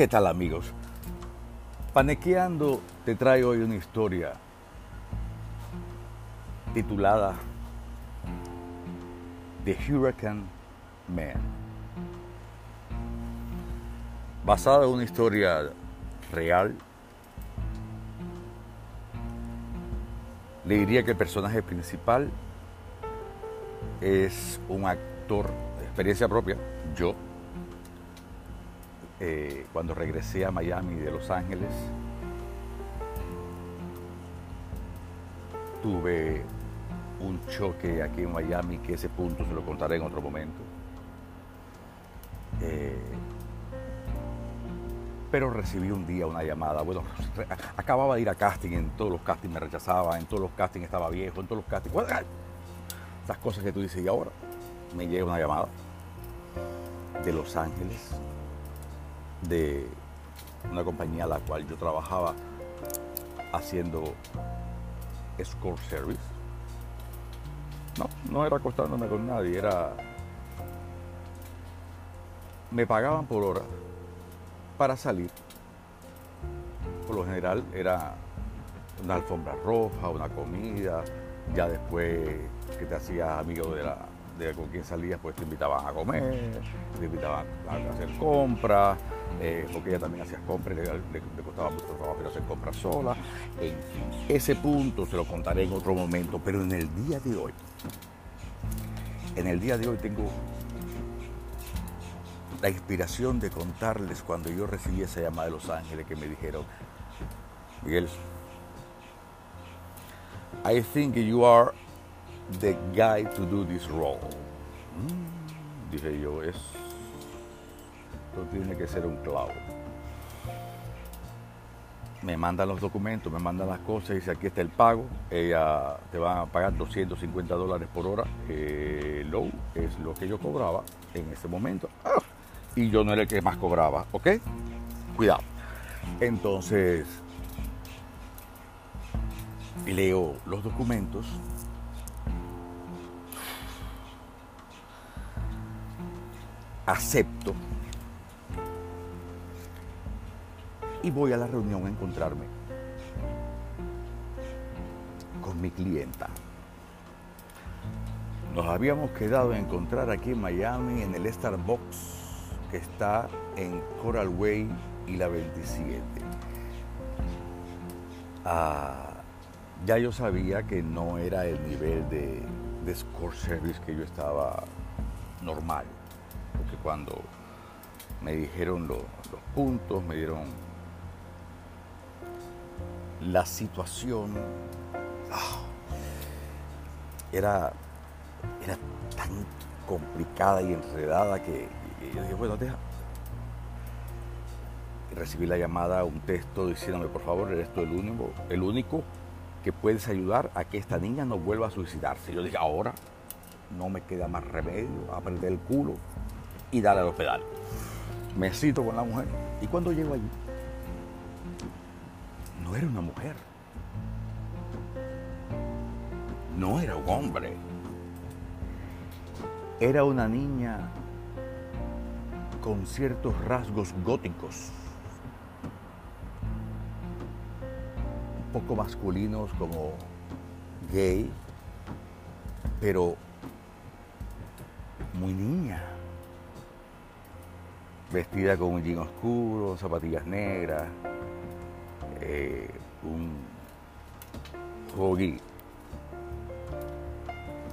¿Qué tal amigos? Panequeando te traigo hoy una historia titulada The Hurricane Man. Basada en una historia real. Le diría que el personaje principal es un actor de experiencia propia, yo, eh, cuando regresé a Miami de Los Ángeles, tuve un choque aquí en Miami, que ese punto se lo contaré en otro momento. Eh, pero recibí un día una llamada. Bueno, acababa de ir a casting, en todos los castings me rechazaba, en todos los castings estaba viejo, en todos los castings. Esas cosas que tú dices, y ahora me llega una llamada de Los Ángeles, de una compañía a la cual yo trabajaba haciendo escort service. No, no era acostándome con nadie, era... Me pagaban por hora para salir. Por lo general era una alfombra roja, una comida, ya después que te hacías amigo de la, con quien salías, pues te invitaban a comer, te invitaban a hacer compras, eh, porque ella también hacía compras, le, costaba mucho trabajo hacer compras sola. Ese punto se lo contaré en otro momento, pero en el día de hoy, en el día de hoy tengo la inspiración de contarles cuando yo recibí esa llamada de Los Ángeles que me dijeron, Miguel, I think you are the guy to do this role. Mm, dije yo, esto tiene que ser un clavo. Me mandan los documentos, me mandan las cosas dice aquí está el pago. Ella te va a pagar 250 dólares por hora. Eh, low es lo que yo cobraba en ese momento. Ah, y yo no era el que más cobraba, ¿ok? Cuidado. Entonces, leo los documentos acepto y voy a la reunión a encontrarme con mi clienta. Nos habíamos quedado a encontrar aquí en Miami en el Starbucks que está en Coral Way y la 27. Ah, ya yo sabía que no era el nivel de, de score service que yo estaba normal porque cuando me dijeron los puntos, me dieron la situación, ah, era, era tan complicada y enredada que, yo dije, bueno, deja. Recibí la llamada, un texto diciéndome, por favor, eres tú el único, el único que puedes ayudar a que esta niña no vuelva a suicidarse. Yo dije, ahora no me queda más remedio, aprender el culo y darle a los pedales. Me cito con la mujer. Y cuando llego allí, no era una mujer. No era un hombre. Era una niña con ciertos rasgos góticos. Un poco masculinos como gay, pero muy niña vestida con un jean oscuro, zapatillas negras, eh, un hoodie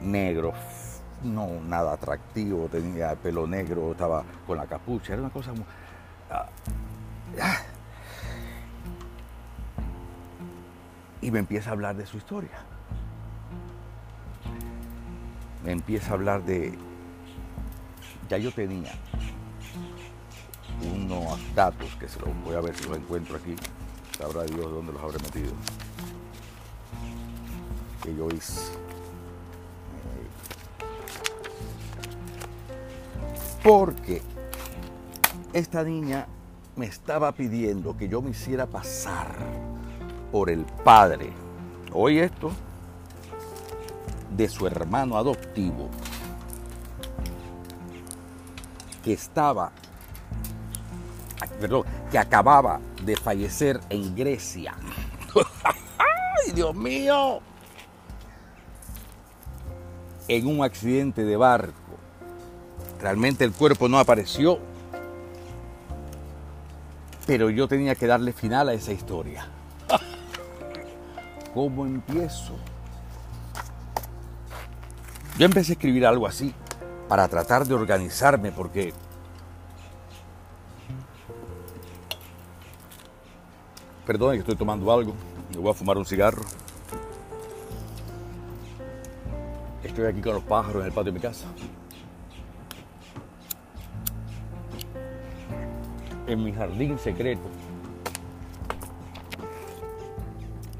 negro, no nada atractivo, tenía el pelo negro, estaba con la capucha, era una cosa muy... Ah, ah. Y me empieza a hablar de su historia. Me empieza a hablar de... Ya yo tenía unos datos que se los voy a ver si los encuentro aquí. Sabrá Dios dónde los habré metido. Que yo hice. Porque esta niña me estaba pidiendo que yo me hiciera pasar por el padre. Hoy esto de su hermano adoptivo que estaba perdón, que acababa de fallecer en Grecia. ¡Ay, Dios mío! En un accidente de barco. Realmente el cuerpo no apareció, pero yo tenía que darle final a esa historia. ¿Cómo empiezo? Yo empecé a escribir algo así para tratar de organizarme porque Perdón, estoy tomando algo. Me voy a fumar un cigarro. Estoy aquí con los pájaros en el patio de mi casa. En mi jardín secreto.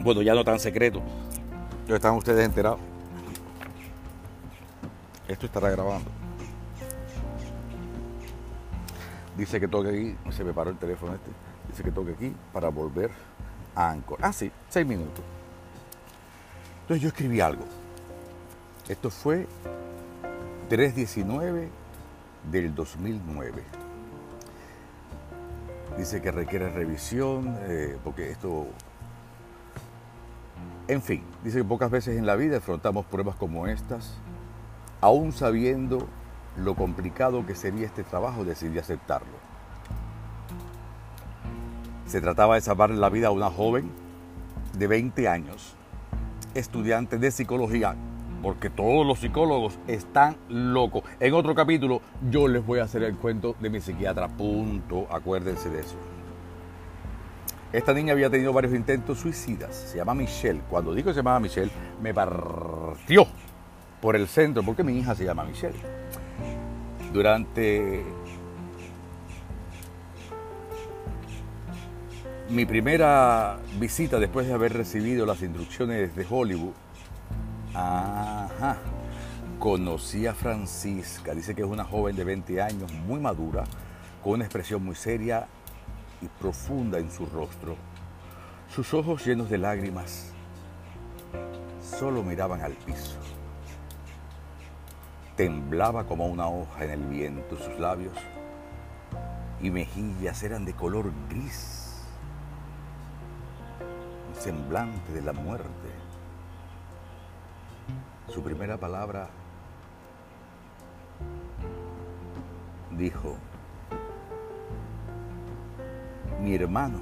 Bueno, ya no tan secreto. Ya están ustedes enterados. Esto estará grabando. Dice que toque aquí. Se me paró el teléfono este. Dice que toque aquí para volver a Anchor. Ah, sí, seis minutos. Entonces yo escribí algo. Esto fue 319 del 2009. Dice que requiere revisión, eh, porque esto... En fin, dice que pocas veces en la vida afrontamos pruebas como estas, aún sabiendo lo complicado que sería este trabajo, decidí aceptarlo. Se trataba de salvar la vida a una joven de 20 años, estudiante de psicología, porque todos los psicólogos están locos. En otro capítulo yo les voy a hacer el cuento de mi psiquiatra, punto, acuérdense de eso. Esta niña había tenido varios intentos suicidas, se llama Michelle. Cuando digo se llama Michelle, me partió por el centro, porque mi hija se llama Michelle. Durante mi primera visita después de haber recibido las instrucciones de Hollywood, ajá, conocí a Francisca. Dice que es una joven de 20 años, muy madura, con una expresión muy seria y profunda en su rostro. Sus ojos llenos de lágrimas solo miraban al piso. Temblaba como una hoja en el viento sus labios y mejillas eran de color gris semblante de la muerte. Su primera palabra dijo, mi hermano.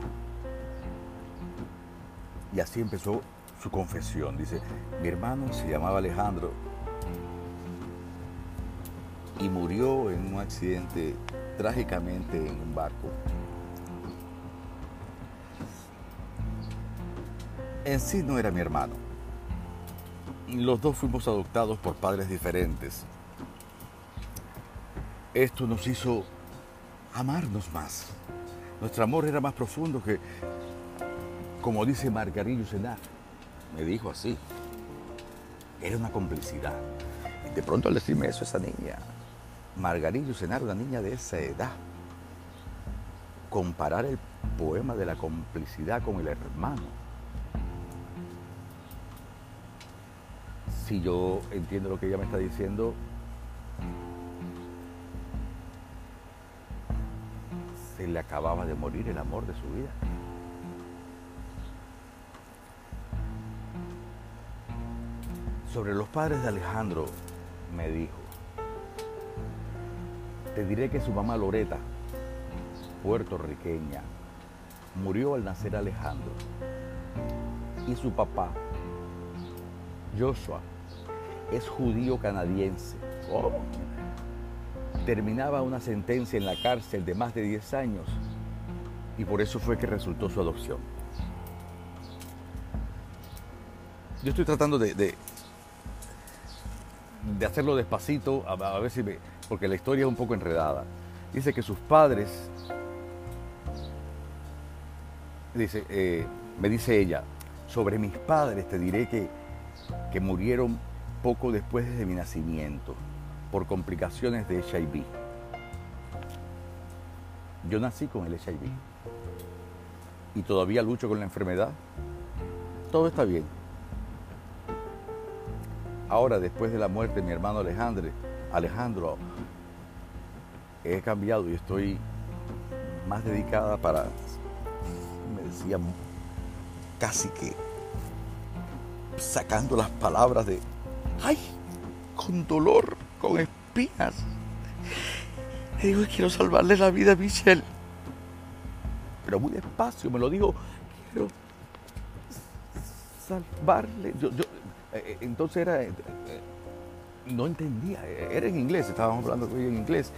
Y así empezó su confesión. Dice, mi hermano se llamaba Alejandro y murió en un accidente trágicamente en un barco en sí no era mi hermano. Los dos fuimos adoptados por padres diferentes. Esto nos hizo amarnos más. Nuestro amor era más profundo que, como dice Margarillo Senar, me dijo así, era una complicidad. Y de pronto al decirme eso esa niña, Margarillo Senar, una niña de esa edad, comparar el poema de la complicidad con el hermano, si yo entiendo lo que ella me está diciendo, se le acababa de morir el amor de su vida. Sobre los padres de Alejandro me dijo, te diré que su mamá Loreta, puertorriqueña, murió al nacer Alejandro y su papá, Joshua, es judío canadiense. Terminaba una sentencia en la cárcel de más de 10 años y por eso fue que resultó su adopción. Yo estoy tratando de, de, hacerlo despacito, a, ver si me, porque la historia es un poco enredada. Dice que sus padres, dice, eh, me dice ella, sobre mis padres te diré que, que murieron poco después de mi nacimiento por complicaciones de HIV. Yo nací con el HIV y todavía lucho con la enfermedad. Todo está bien. Ahora, después de la muerte de mi hermano Alejandro, Alejandro, he cambiado y estoy más dedicada para, me decía casi que sacando las palabras de, ay, con dolor, con espinas. Le digo, quiero salvarle la vida a Michelle. Pero muy despacio, me lo dijo, quiero salvarle. Yo, yo, eh, eh, entonces era, eh, no entendía, era en inglés, estábamos hablando en inglés.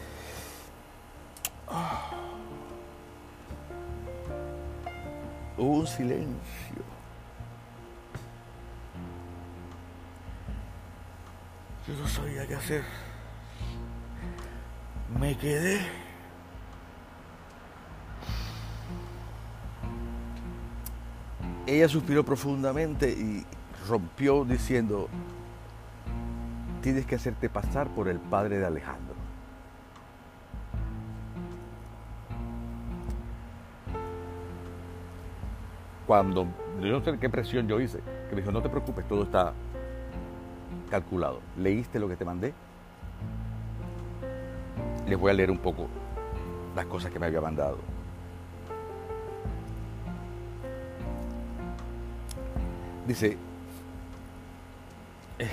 Hubo un silencio. Yo no sabía qué hacer. Me quedé. Ella suspiró profundamente y rompió diciendo, tienes que hacerte pasar por el padre de Alejandro. Cuando, yo no sé qué presión yo hice, que me dijo, no te preocupes, todo está calculado. ¿Leíste lo que te mandé? Les voy a leer un poco las cosas que me había mandado. Dice, eh,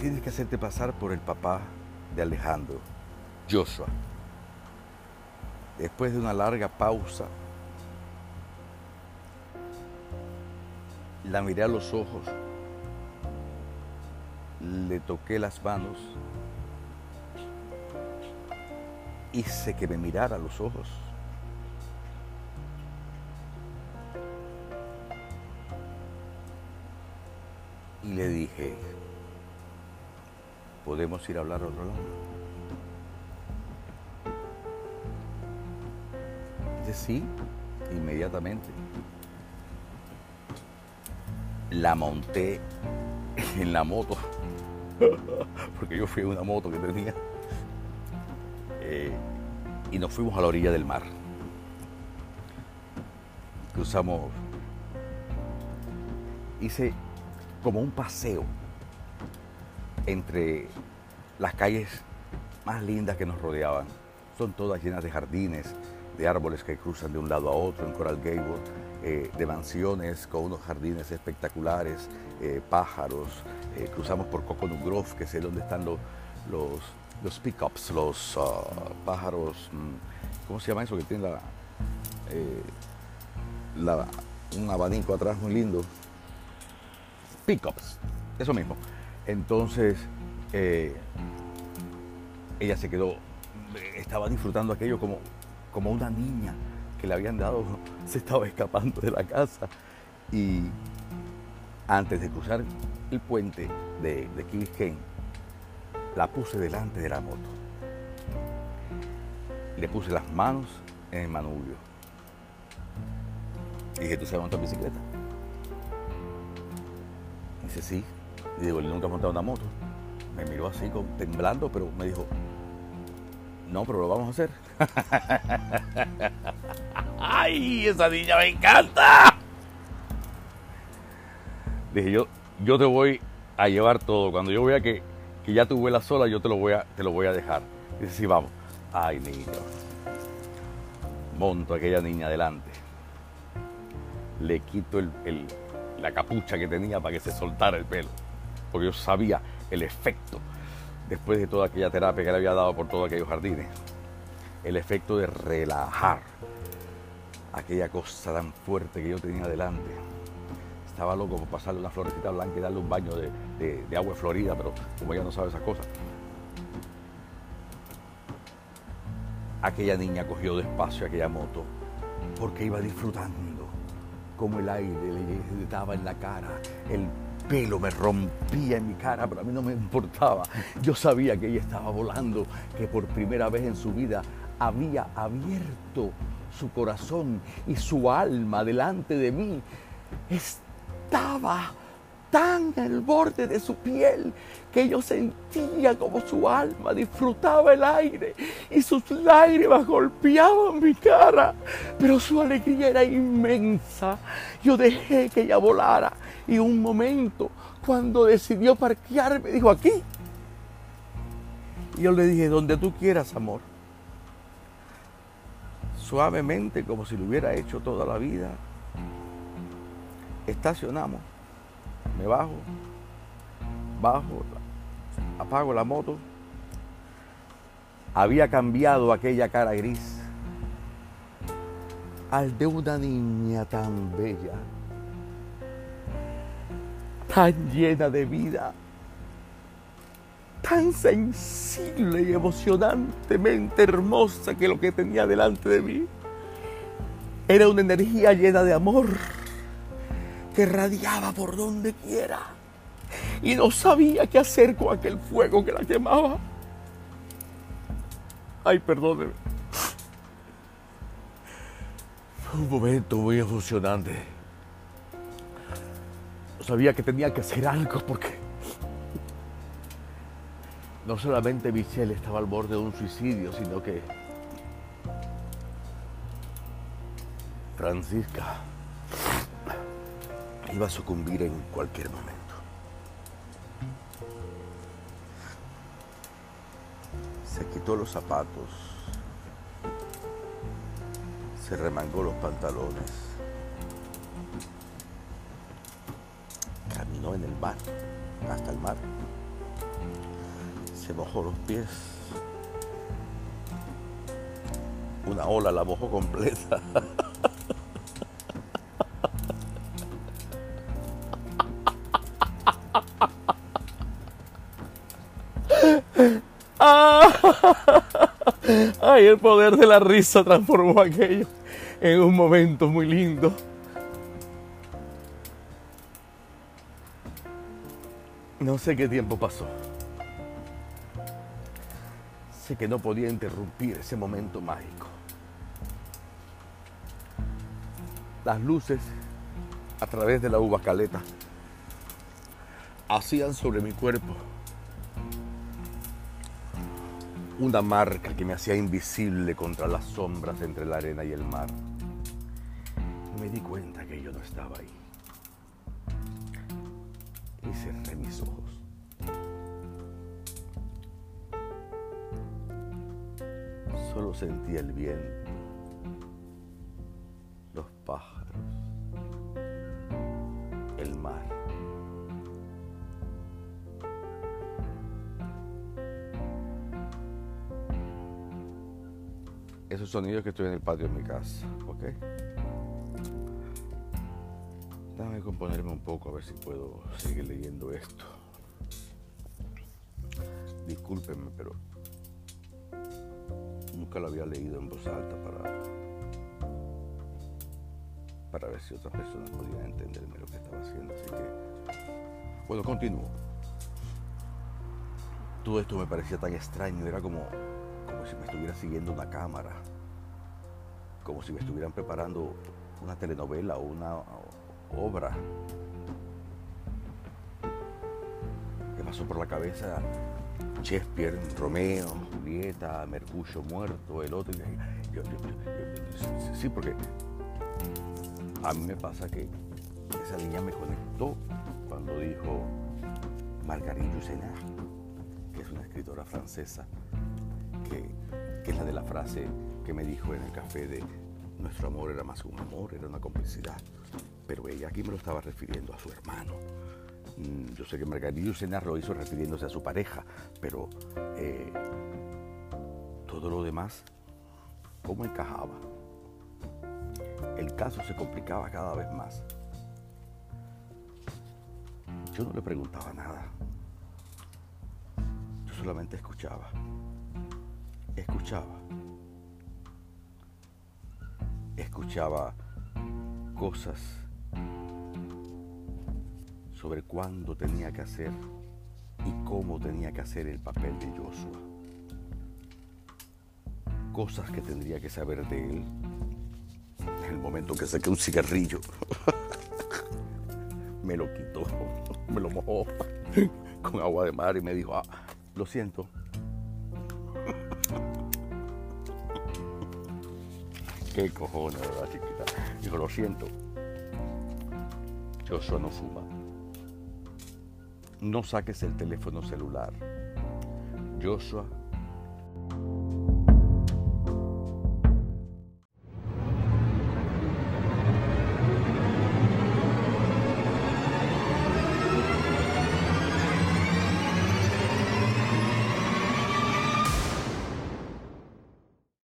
tienes que hacerte pasar por el papá de Alejandro, Joshua. Después de una larga pausa, la miré a los ojos, le toqué las manos, hice que me mirara a los ojos. Y le dije, ¿podemos ir a hablar a otro lado? Dice, sí, inmediatamente. La monté en la moto, porque yo fui en una moto que tenía, eh, y nos fuimos a la orilla del mar. Cruzamos, hice como un paseo entre las calles más lindas que nos rodeaban. Son todas llenas de jardines, de árboles que cruzan de un lado a otro en Coral Gable, eh, de mansiones con unos jardines espectaculares, eh, pájaros. Eh, cruzamos por Coconut Grove, que es donde están los, los, los pickups, los ah, pájaros, mm, ¿cómo se llama eso? Que tiene la, un abanico atrás muy lindo. Pickups, eso mismo. Entonces, ella se quedó, estaba disfrutando aquello como, como una niña le habían dado, se estaba escapando de la casa. Y antes de cruzar el puente de, de Key la puse delante de la moto. Le puse las manos en el manubrio. Y dije, ¿tú sabes montar bicicleta? dice, sí. Y digo, él nunca ha montado una moto. Me miró así, temblando, pero me dijo, no, pero lo vamos a hacer. ¡Ay! Esa niña me encanta. Dije yo, yo te voy a llevar todo. Cuando yo vea que, que ya tu vuelas sola, yo te lo voy a, te lo voy a dejar. Dice, sí, vamos. Ay, niño. Monto a aquella niña adelante. Le quito la capucha que tenía para que se soltara el pelo. Porque yo sabía el efecto después de toda aquella terapia que le había dado por todos aquellos jardines, el efecto de relajar aquella cosa tan fuerte que yo tenía delante. Estaba loco por pasarle una florecita blanca y darle un baño de, agua florida, pero como ella no sabe esas cosas. Aquella niña cogió despacio aquella moto porque iba disfrutando como el aire le daba en la cara, el pelo me rompía en mi cara, pero a mí no me importaba. Yo sabía que ella estaba volando, que por primera vez en su vida había abierto su corazón y su alma delante de mí. Estaba tan el borde de su piel que yo sentía como su alma disfrutaba el aire y sus lágrimas golpeaban mi cara, pero su alegría era inmensa. Yo dejé que ella volara y un momento, cuando decidió parquear, me dijo aquí. Y yo le dije, donde tú quieras, amor. suavemente como si lo hubiera hecho toda la vida. Estacionamos, me bajo, bajo, apago la moto. Había cambiado aquella cara gris al de una niña tan bella, tan llena de vida, tan sensible y emocionantemente hermosa que lo que tenía delante de mí era una energía llena de amor que radiaba por donde quiera y no sabía qué hacer con aquel fuego que la quemaba. Ay, perdóneme. Un momento muy emocionante. Sabía que tenía que hacer algo porque no solamente Michelle estaba al borde de un suicidio, sino que Francisca iba a sucumbir en cualquier momento. Se quitó los zapatos, se remangó los pantalones, en el mar, hasta el mar se mojó los pies. Una ola la mojó completa. Ay, el poder de la risa transformó aquello en un momento muy lindo. Sé qué tiempo pasó. Sé que no podía interrumpir ese momento mágico. Las luces a través de la uva caleta hacían sobre mi cuerpo una marca que me hacía invisible contra las sombras entre la arena y el mar. Me di cuenta que yo no estaba ahí. Y cerré mis ojos. Solo sentía el viento, los pájaros, el mar. Esos sonidos que estoy en el patio de mi casa, ¿ok? Déjame componerme un poco a ver si puedo seguir leyendo esto. Discúlpenme, pero nunca lo había leído en voz alta para, para ver si otras personas podían entenderme lo que estaba haciendo. Así que, bueno, continúo. Todo esto me parecía tan extraño, era como, como si me estuviera siguiendo una cámara, como si me estuvieran preparando una telenovela o una obra. Me pasó por la cabeza Shakespeare, Romeo, Julieta, Mercurio muerto, el otro. sí, porque a mí me pasa que esa niña me conectó cuando dijo Marguerite Yourcenar, que es una escritora francesa, que, que es la de la frase que me dijo en el café de nuestro amor era más un amor, era una complicidad. Pero ella aquí me lo estaba refiriendo a su hermano Mm, yo sé que Margarito Senar lo hizo refiriéndose a su pareja, pero eh, todo lo demás, ¿cómo encajaba? El caso se complicaba cada vez más. Yo no le preguntaba nada. Yo solamente escuchaba. Escuchaba. Escuchaba cosas sobre cuándo tenía que hacer y cómo tenía que hacer el papel de Joshua. Cosas que tendría que saber de él en el momento que saqué un cigarrillo. me lo quitó, me lo mojó con agua de mar y me dijo, ah, lo siento. Qué cojones, ¿verdad, chiquita? Dijo, lo siento. Joshua no fuma no saques el teléfono celular. Joshua